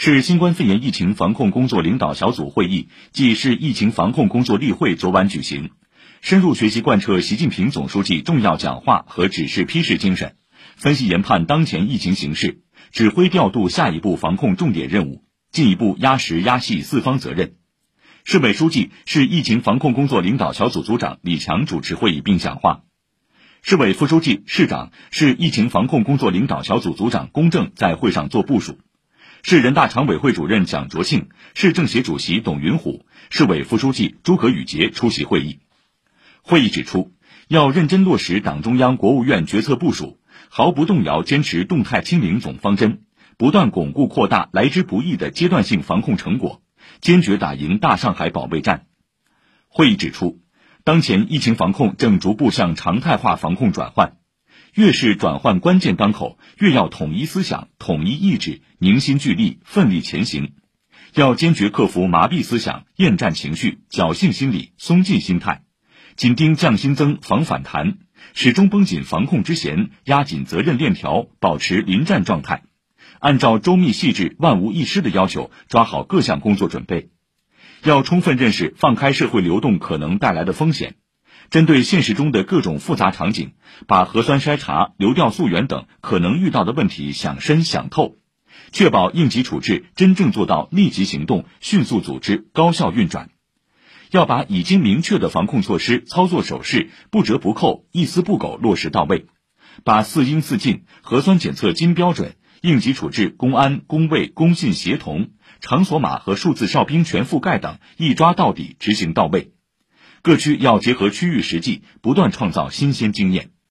市新冠肺炎疫情防控工作领导小组会议暨市疫情防控工作例会昨晚举行，深入学习贯彻习近平总书记重要讲话和指示批示精神，分析研判当前疫情形势，指挥调度下一步防控重点任务，进一步压实压细四方责任。市委书记、市疫情防控工作领导小组组长李强主持会议并讲话，市委副书记、市长、市疫情防控工作领导小组组长龚正在会上作部署。市人大常委会主任蒋卓庆、市政协主席董云虎、市委副书记诸葛宇杰出席会议。会议指出，要认真落实党中央、国务院决策部署，毫不动摇坚持动态清零总方针，不断巩固扩大来之不易的阶段性防控成果，坚决打赢大上海保卫战。会议指出，当前疫情防控正逐步向常态化防控转换。越是转换关键当口，越要统一思想、统一意志，凝心聚力，奋力前行。要坚决克服麻痹思想、厌战情绪、侥幸心理、松劲心态，紧盯降新增、防反弹，始终绷紧防控之弦，压紧责任链条，保持临战状态。按照周密细致、万无一失的要求，抓好各项工作准备。要充分认识放开社会流动可能带来的风险。针对现实中的各种复杂场景，把核酸筛查、流调溯源等可能遇到的问题想深想透，确保应急处置真正做到立即行动、迅速组织、高效运转。要把已经明确的防控措施、操作手势不折不扣、一丝不苟落实到位，把四应四尽、核酸检测金标准、应急处置公安、公卫、工信协同、场所码和数字哨兵全覆盖等一抓到底、执行到位。各区要结合区域实际，不断创造新鲜经验。